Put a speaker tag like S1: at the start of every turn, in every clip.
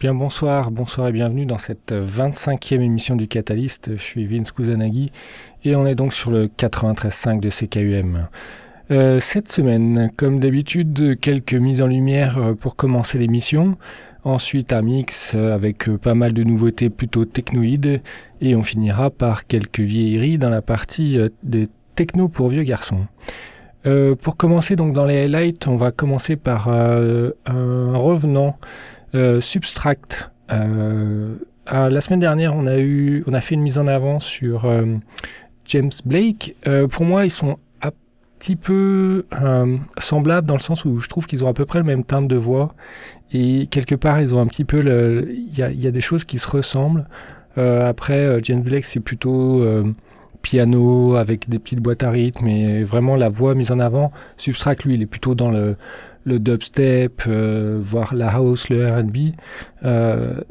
S1: Bien bonsoir, bonsoir et bienvenue dans cette 25e émission du Catalyst. Je suis Vince Kuzanagi et on est donc sur le 93.5 de CKUM. Euh, cette semaine, comme d'habitude, quelques mises en lumière euh, pour commencer l'émission. Ensuite, un mix euh, avec pas mal de nouveautés plutôt technoïdes. Et on finira par quelques vieilleries dans la partie des techno pour vieux garçons. Pour commencer donc dans les highlights, on va commencer par un revenant Substract. la semaine dernière, on a eu, on a fait une mise en avant sur James Blake. pour moi, ils sont petit peu euh, semblable dans le sens où je trouve qu'ils ont à peu près le même timbre de voix et quelque part ils ont un petit peu il y a, y a, des choses qui se ressemblent euh, après euh, James Blake c'est plutôt piano avec des petites boîtes à rythme et vraiment la voix mise en avant Substract lui il est plutôt dans le le dubstep, voire la house, le R&B.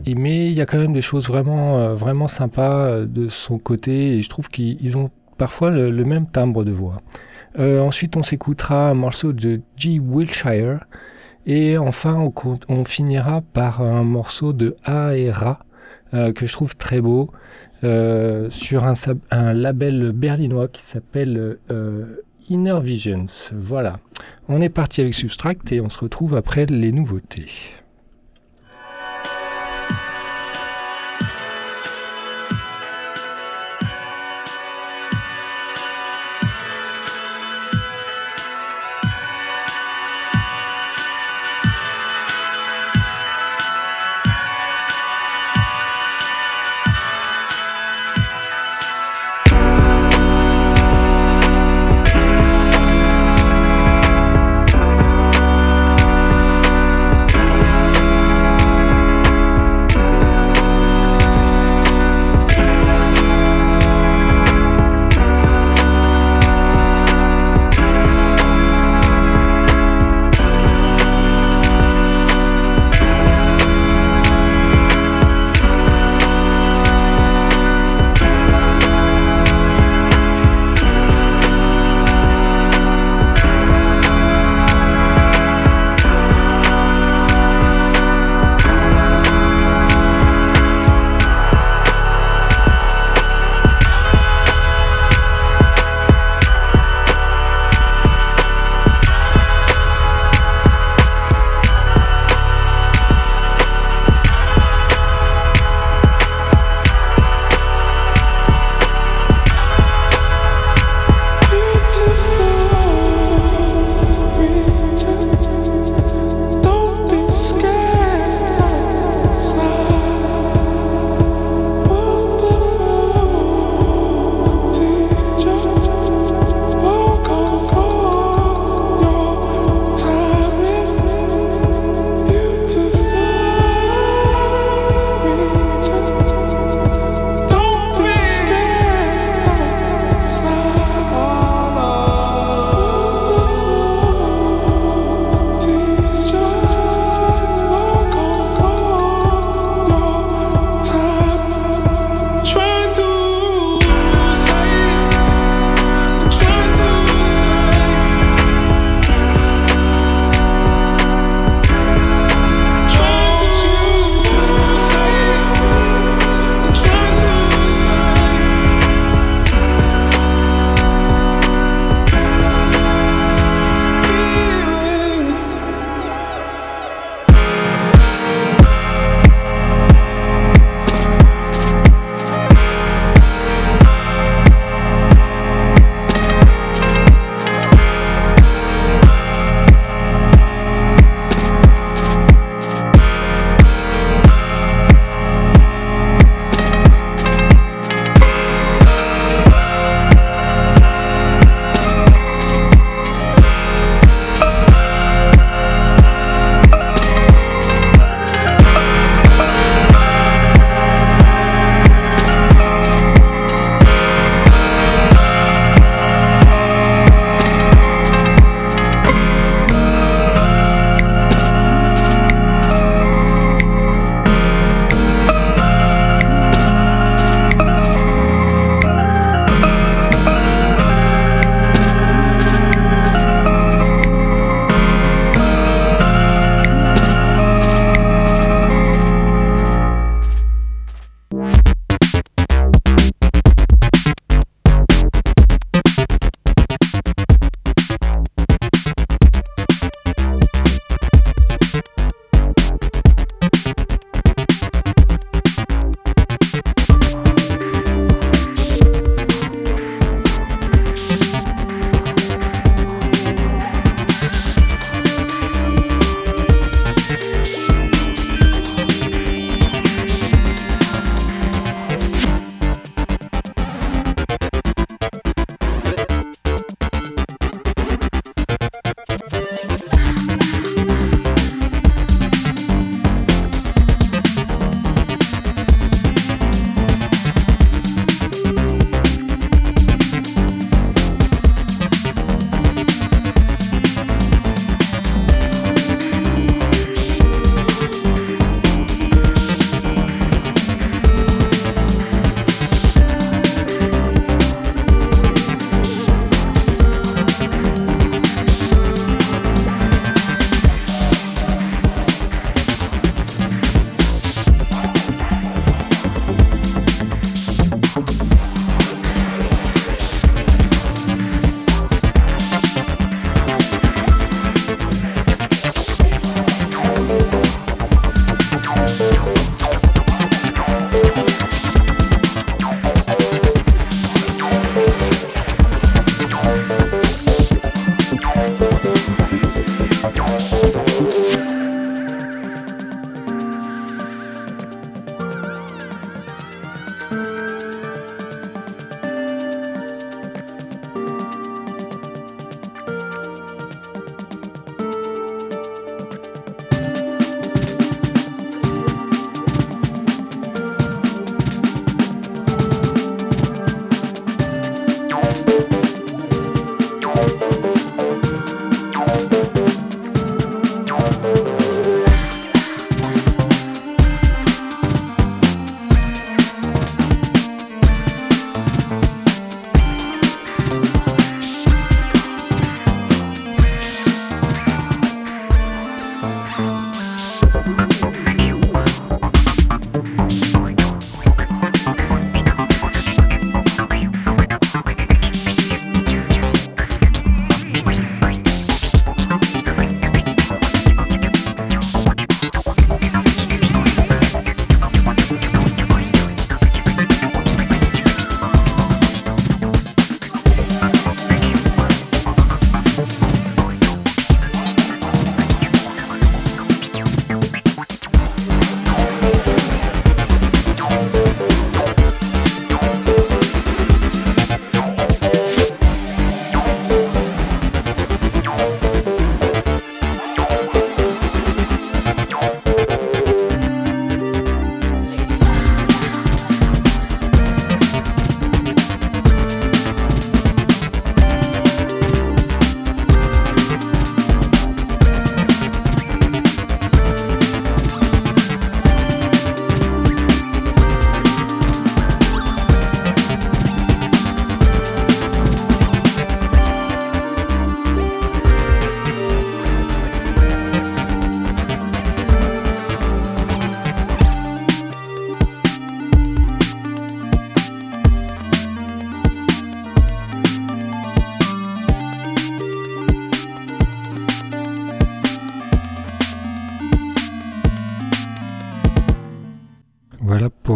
S1: et mais il y a quand même des choses vraiment, vraiment sympas de son côté. Et je trouve qu'ils ont parfois le, même timbre de voix. Euh, ensuite, on s'écoutera un morceau de G. Wilshire. Et enfin, on, finira par un morceau de A euh, que je trouve très beau euh, sur un, un, label berlinois qui s'appelle Inner Visions. Voilà. On est parti avec Substract et on se retrouve après les nouveautés.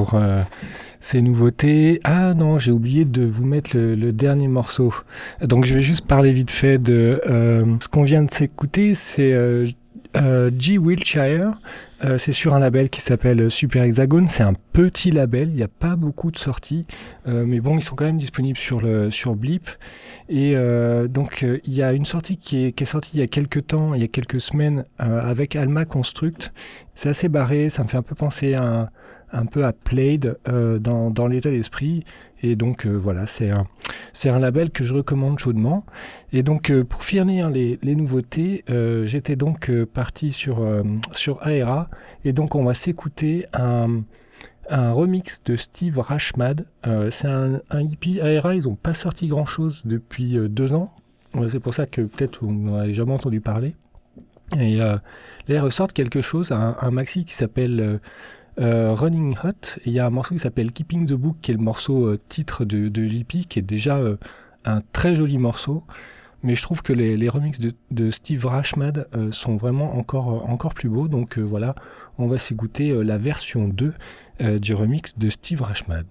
S1: Pour ces nouveautés. Ah non, j'ai oublié de vous mettre le, dernier morceau. Donc je vais juste parler vite fait de ce qu'on vient de s'écouter. C'est G. Wiltshire. c'est sur un label qui s'appelle Super Hexagone. C'est un petit label, il n'y a pas beaucoup de sorties, mais bon, ils sont quand même disponibles sur, sur Blip. Et euh, donc, euh, il y a une sortie qui est, qui est, sortie il y a quelques temps, il y a quelques semaines, euh, avec Alma Construct. C'est assez barré, ça me fait un peu penser à un, peu à Played dans, dans l'état d'esprit. Et donc, voilà, c'est un, un label que je recommande chaudement. Et donc, pour finir les, les nouveautés, j'étais donc parti sur, sur Aera. Et donc, on va s'écouter un un remix de Steve Rashmad. Euh, c'est un, hippie ARA, ils n'ont pas sorti grand chose depuis euh, deux ans. c'est pour ça que peut-être vous n'en jamais entendu parler. Et euh, là, ils ressortent quelque chose, un, maxi qui s'appelle euh, Running Hot, il y a un morceau qui s'appelle Keeping the Book, qui est le morceau euh, titre de, de qui est déjà euh, un très joli morceau. Mais je trouve que les, les remixes de, Steve Rashmad sont vraiment encore, encore plus beaux. Donc voilà, on va s'écouter la version 2 du remix de Steve Rashmad.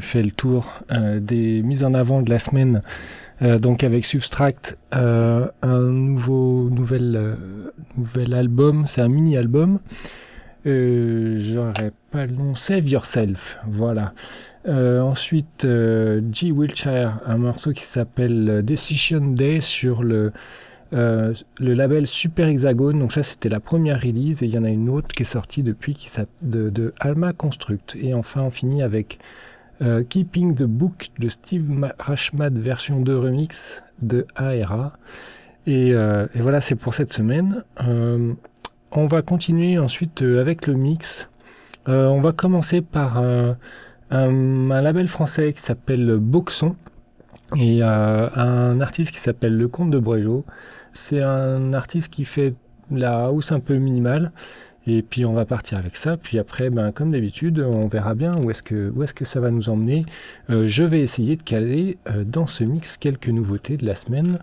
S1: Fait le tour des mises en avant de la semaine. donc avec Substract, un nouveau nouvel, nouvel album, c'est un mini album. J'aurais pas le nom, Save Yourself, voilà. ensuite, G. Wiltshire, un morceau qui s'appelle Decision Day sur le euh, le label Super Hexagone, donc ça c'était la première release et il y en a une autre qui est sortie depuis qui de, de Alma Construct. Et enfin on finit avec euh, Keeping the Book de Steve Rashmad version 2 remix de ARA. Euh, et, voilà c'est pour cette semaine. on va continuer ensuite avec le mix. on va commencer par un, un label français qui s'appelle Boxon et un artiste qui s'appelle Le Comte de Brégeau. C'est un artiste qui fait la hausse un peu minimale. Et puis on va partir avec ça. Puis après, ben, comme d'habitude, on verra bien où est-ce que, est-ce que ça va nous emmener. Euh, je vais essayer de caler euh, dans ce mix quelques nouveautés de la semaine,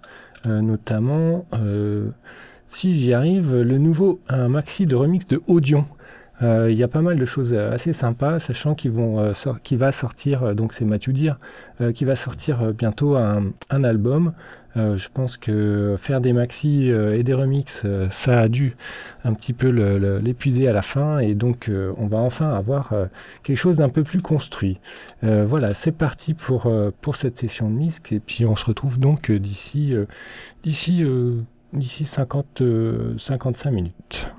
S1: euh, notamment, si j'y arrive, le nouveau un maxi de remix de Audion. Il y a pas mal de choses assez sympas, sachant qu'il va sortir, donc c'est Mathieu Dire, qui va sortir bientôt un, album euh, je pense que faire des maxi euh, et des remixes, euh, ça a dû un petit peu l'épuiser à la fin et donc on va enfin avoir quelque chose d'un peu plus construit. voilà, c'est parti pour, pour cette session de mix et puis on se retrouve donc d'ici d'ici d'ici 50 55 minutes.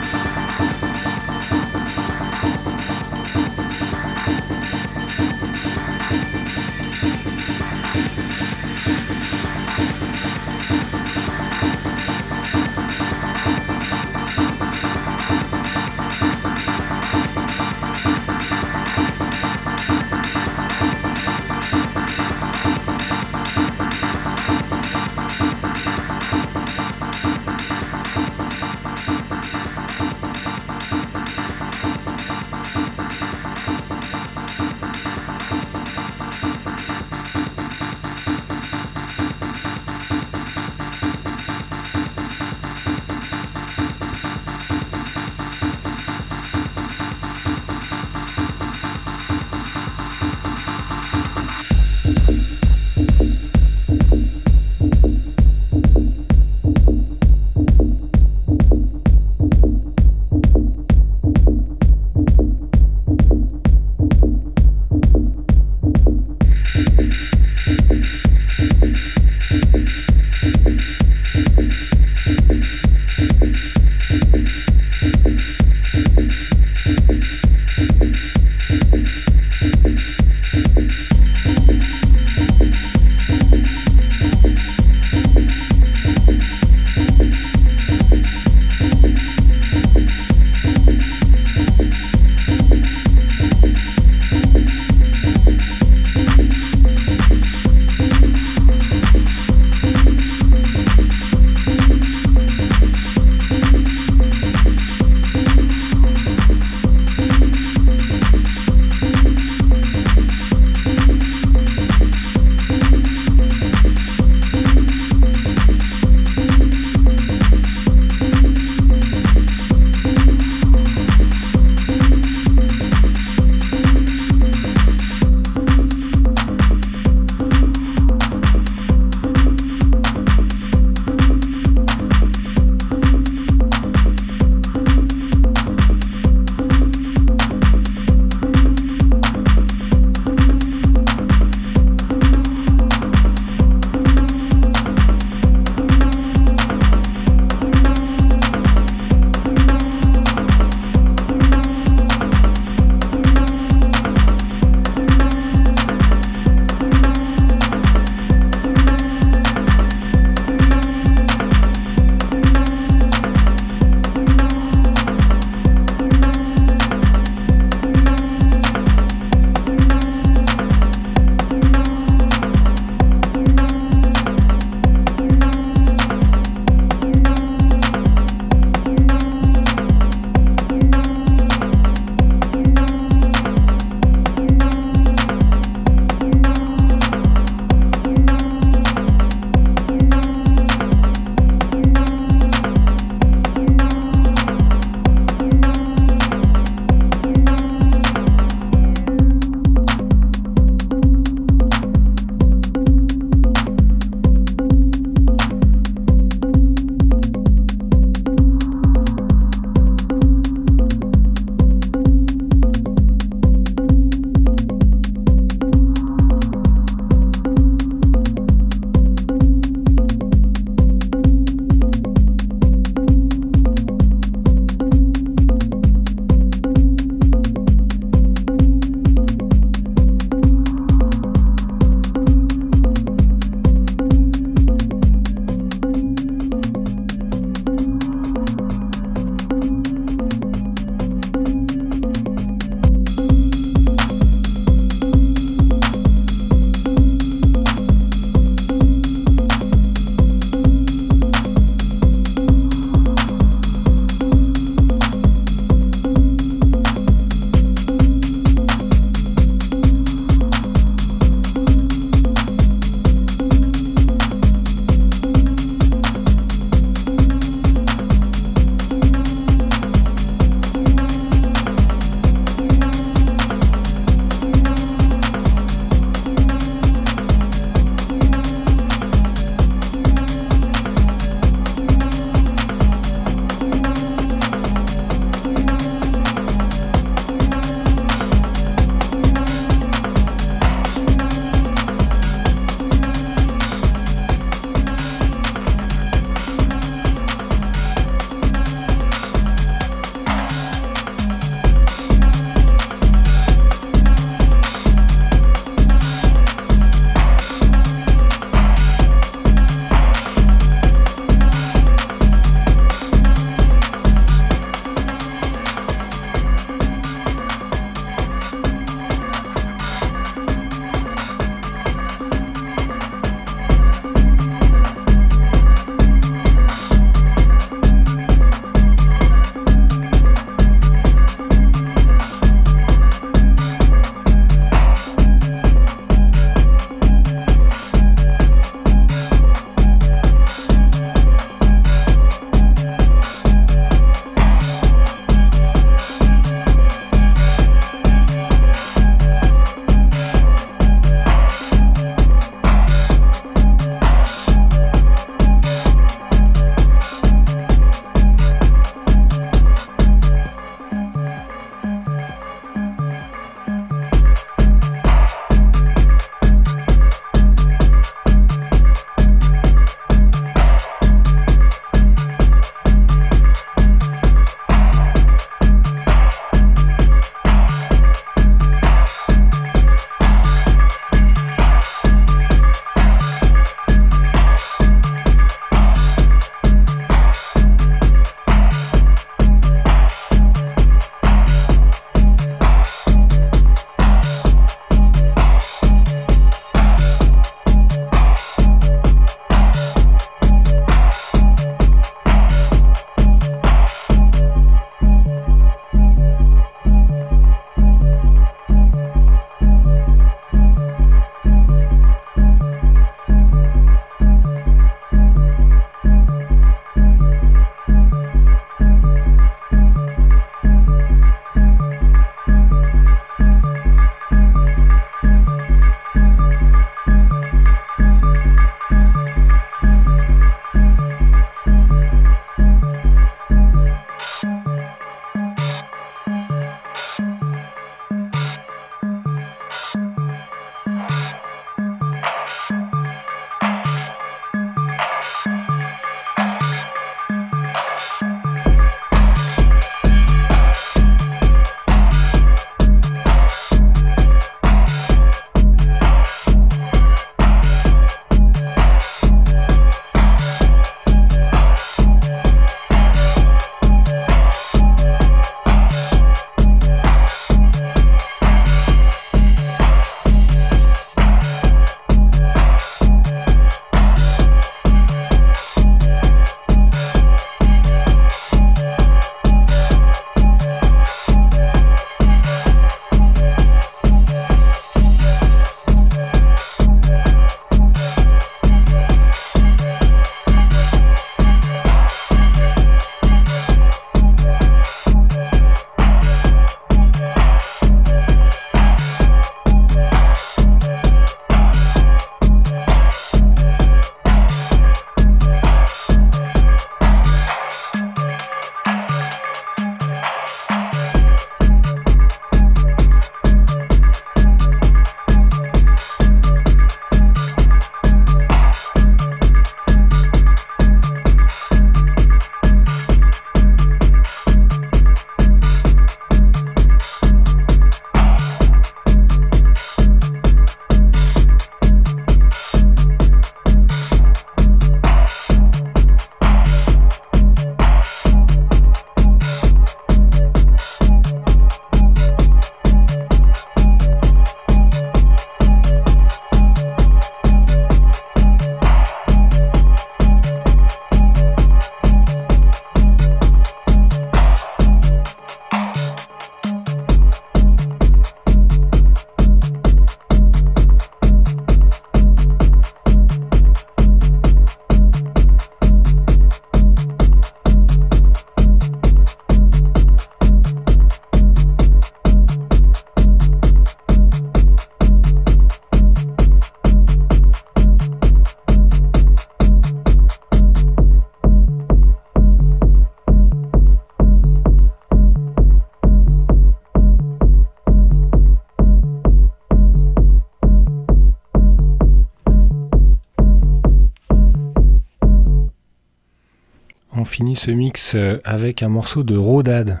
S1: Fini ce mix avec un morceau de Rodad.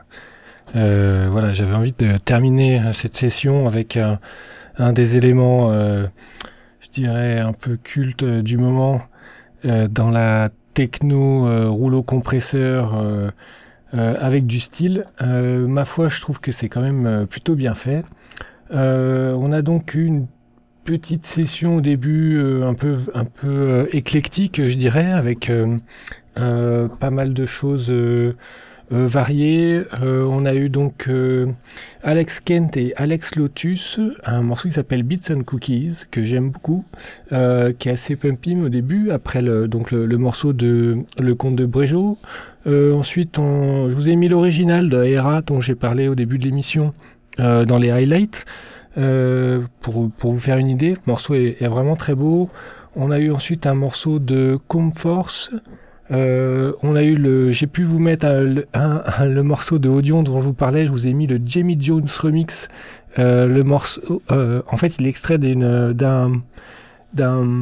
S1: voilà, j'avais envie de terminer cette session avec un, des éléments, je dirais, un peu culte du moment dans la techno rouleau compresseur avec du style. ma foi, je trouve que c'est quand même plutôt bien fait. on a donc une petite session au début euh, un peu, un peu euh, éclectique, je dirais, avec euh, pas mal de choses variées. on a eu donc Alex Kent et Alex Lotus, un morceau qui s'appelle Beats and Cookies, que j'aime beaucoup, qui est assez pumpy au début, après le, donc le, morceau de Le Comte de Bréjot. ensuite, je vous ai mis l'original de Hera dont j'ai parlé au début de l'émission dans les highlights. Euh, pour, pour, vous faire une idée, le morceau est, vraiment très beau. On a eu ensuite un morceau de Comforce. Euh, on a eu le, j'ai pu vous mettre un, le morceau de Audion dont je vous parlais. Je vous ai mis le Jamie Jones remix. Euh, le morceau, euh, en fait, il est extrait d'un d'un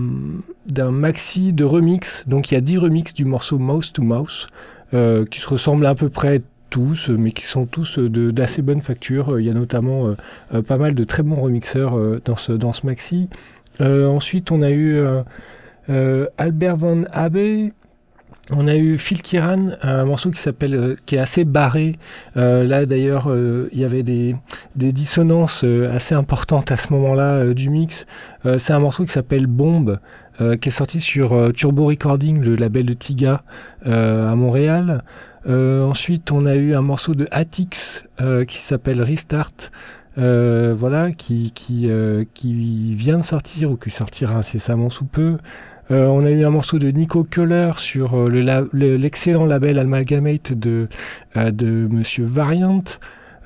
S1: d'un maxi de remix. Donc il y a 10 remix du morceau Mouse to Mouse euh, qui se ressemblent à peu près tous, mais qui sont tous d'assez bonne facture. Il y a notamment pas mal de très bons remixeurs dans, ce, dans ce maxi. ensuite, on a eu Albert Van Abe, on a eu Phil Kiran, un morceau qui s'appelle, qui est assez barré. là d'ailleurs, il y avait des, dissonances assez importantes à ce moment-là du mix. c'est un morceau qui s'appelle Bombe, qui est sorti sur Turbo Recording, le label de Tiga à Montréal. Euh, ensuite, on a eu un morceau de Atix euh, qui s'appelle Restart. Euh, voilà, qui, qui, qui vient de sortir ou qui sortira incessamment sous peu. On a eu un morceau de Nico Keller sur l'excellent label Amalgamate de, de Monsieur Variant.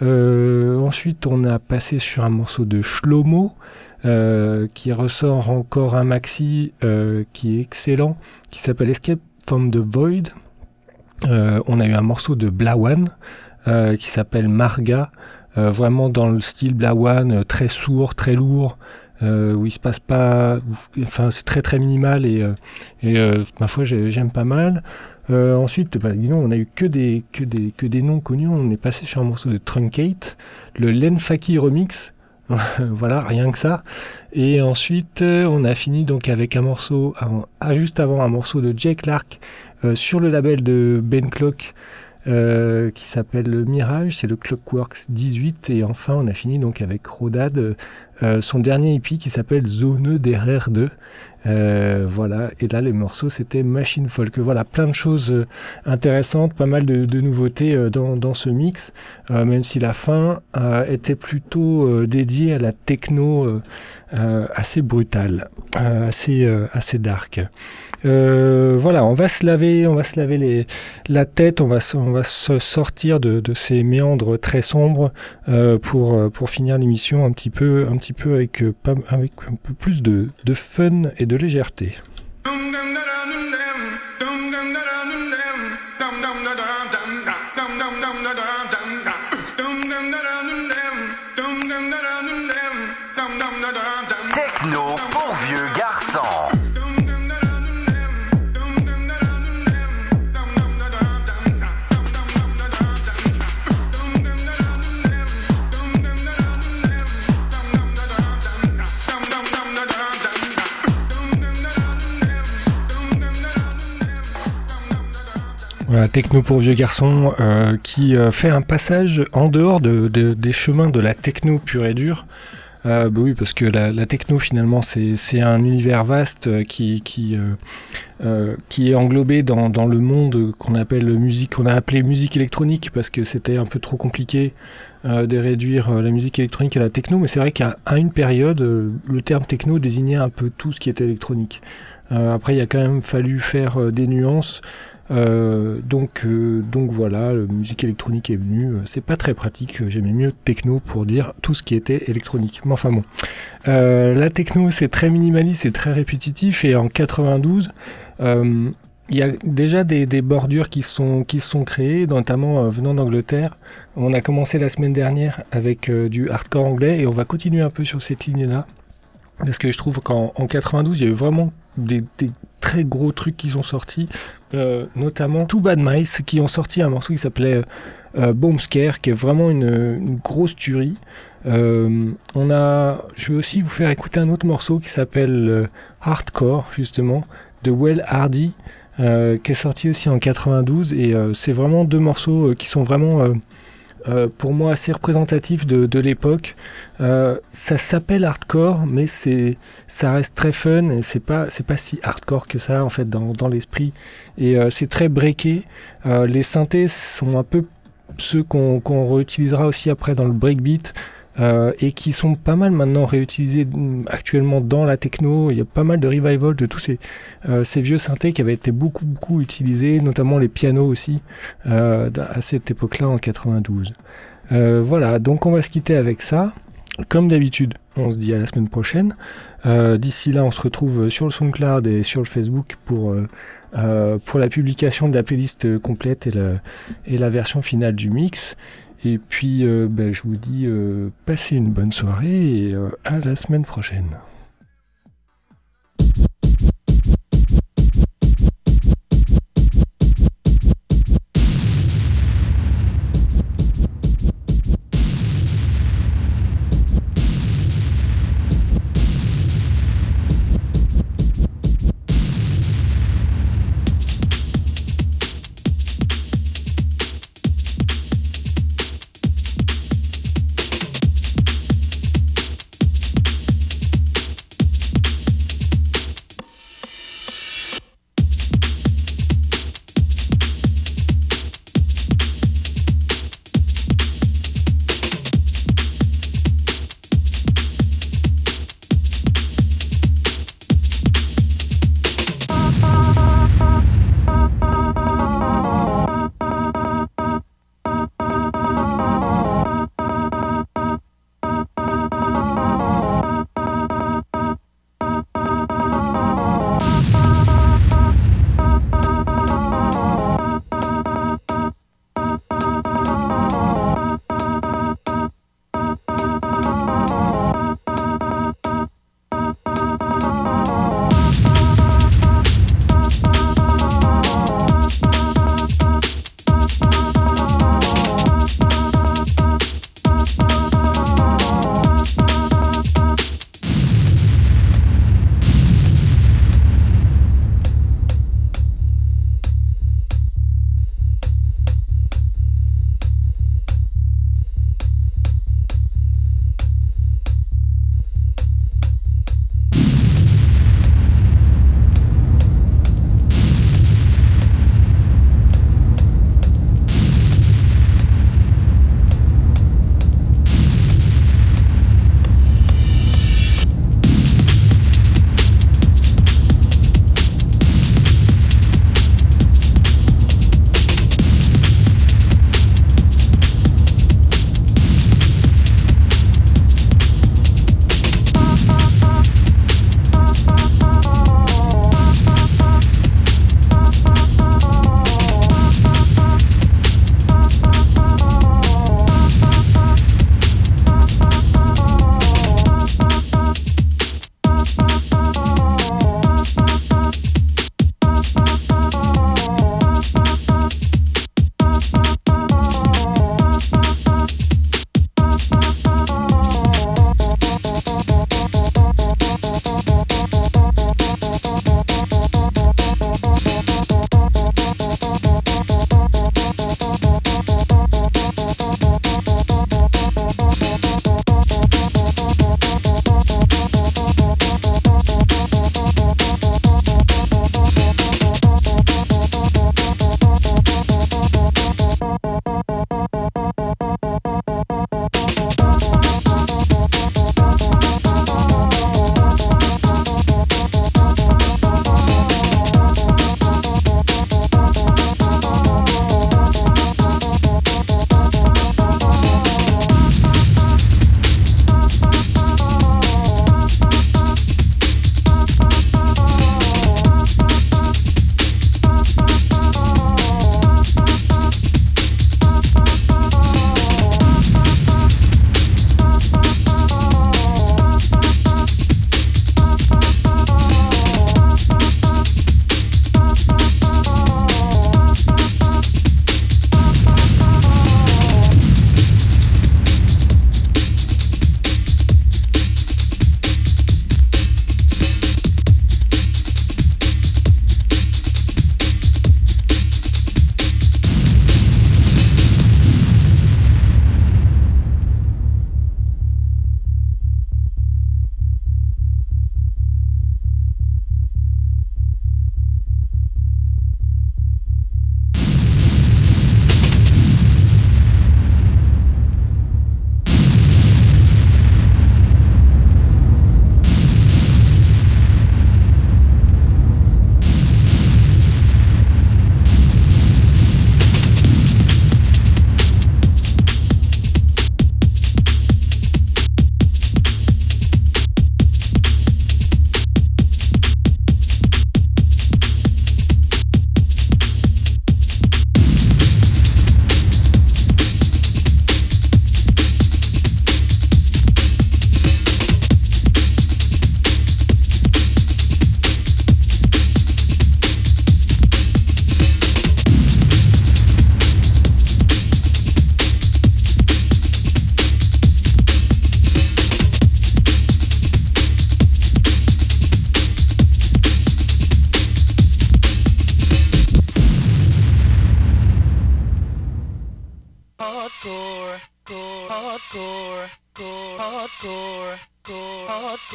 S1: ensuite, on a passé sur un morceau de Shlomo, qui ressort encore un maxi qui est excellent, qui s'appelle Escape from the Void. Euh, on a eu un morceau de Blawan euh, qui s'appelle Marga, euh, vraiment dans le style Blawan, très sourd, très lourd. Où il se passe pas, enfin c'est très très minimal et, ma foi j'aime pas mal. ensuite, bah, on a eu que des, que, des, que des noms connus. On est passé sur un morceau de Truncate, le Lenfaki Remix. voilà, rien que ça. Et ensuite, on a fini donc avec un morceau, juste avant un morceau de Jake Clark euh, sur le label de Ben Clock euh, qui s'appelle Mirage, c'est le Clockworks 18 et enfin on a fini donc avec Rodad, euh, son dernier EP qui s'appelle Zone d'RR 2. voilà, et là les morceaux c'était Machine Folk. Voilà, plein de choses intéressantes, pas mal de, nouveautés dans, dans, ce mix, même si la fin était plutôt dédiée à la techno assez brutale, assez, assez dark. Euh, voilà, on va se laver, on va se laver les, la tête, on va, on va se sortir de, de ces méandres très sombres euh, pour, euh, pour finir l'émission un petit peu, peu avec, avec un peu plus de, de fun et de légèreté. Techno pour vieux garçons euh, qui euh, fait un passage en dehors de, des chemins de la techno pure et dure. Euh, bah oui, parce que la, techno finalement c'est un univers vaste qui, qui, qui est englobé dans, dans le monde qu'on appelle musique, qu'on a appelé musique électronique parce que c'était un peu trop compliqué de réduire la musique électronique à la techno. Mais c'est vrai qu'à une période, le terme techno désignait un peu tout ce qui était électronique. après, il a quand même fallu faire des nuances. Euh, donc, euh, donc voilà, la musique électronique est venue. Euh, c'est pas très pratique. J'aimais mieux techno pour dire tout ce qui était électronique. Mais enfin bon, la techno c'est très minimaliste, c'est très répétitif. Et en 92, il y a déjà des, des, bordures qui sont qui sont créées, notamment venant d'Angleterre. On a commencé la semaine dernière avec du hardcore anglais et on va continuer un peu sur cette ligne-là parce que je trouve qu'en 92 il y a eu vraiment des, très gros trucs qui sont sortis, notamment Two Bad Mice qui ont sorti un morceau qui s'appelait Bomb Scare, qui est vraiment une, grosse tuerie. on a, je vais aussi vous faire écouter un autre morceau qui s'appelle Hardcore justement de Well Hardy. Euh, qui est sorti aussi en 92 et euh, c'est vraiment deux morceaux euh, qui sont vraiment pour moi assez représentatifs de, l'époque. ça s'appelle hardcore, mais c'est ça reste très fun et c'est pas c'est pas si hardcore que ça en fait dans, dans l'esprit et c'est très breaké. les synthés sont un peu ceux qu'on réutilisera aussi après dans le breakbeat. Euh, et qui sont pas mal maintenant réutilisés mm, actuellement dans la techno. Il y a pas mal de revival de tous ces, euh, ces vieux synthés qui avaient été beaucoup beaucoup utilisés, notamment les pianos aussi euh, à cette époque-là en 92. voilà, donc on va se quitter avec ça. Comme d'habitude, on se dit à la semaine prochaine. D'ici là, on se retrouve sur le SoundCloud et sur le Facebook pour pour la publication de la playlist complète et la, et la version finale du mix. Et puis, euh, ben, je vous dis, euh, passez une bonne soirée et euh, à la semaine prochaine.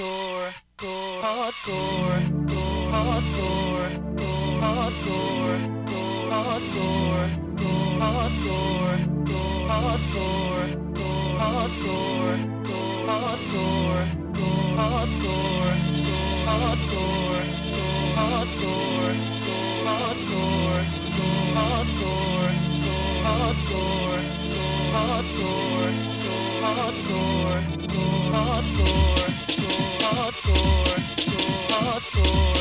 S2: hardcore, core, hardcore, core, hardcore,
S3: core, hardcore, core, hardcore, core,
S1: hardcore, core, hardcore, core, hardcore, core, hardcore, core, hardcore, hardcore, hardcore, hardcore, hardcore, hardcore, hardcore, hardcore, hardcore, hardcore score, score, score.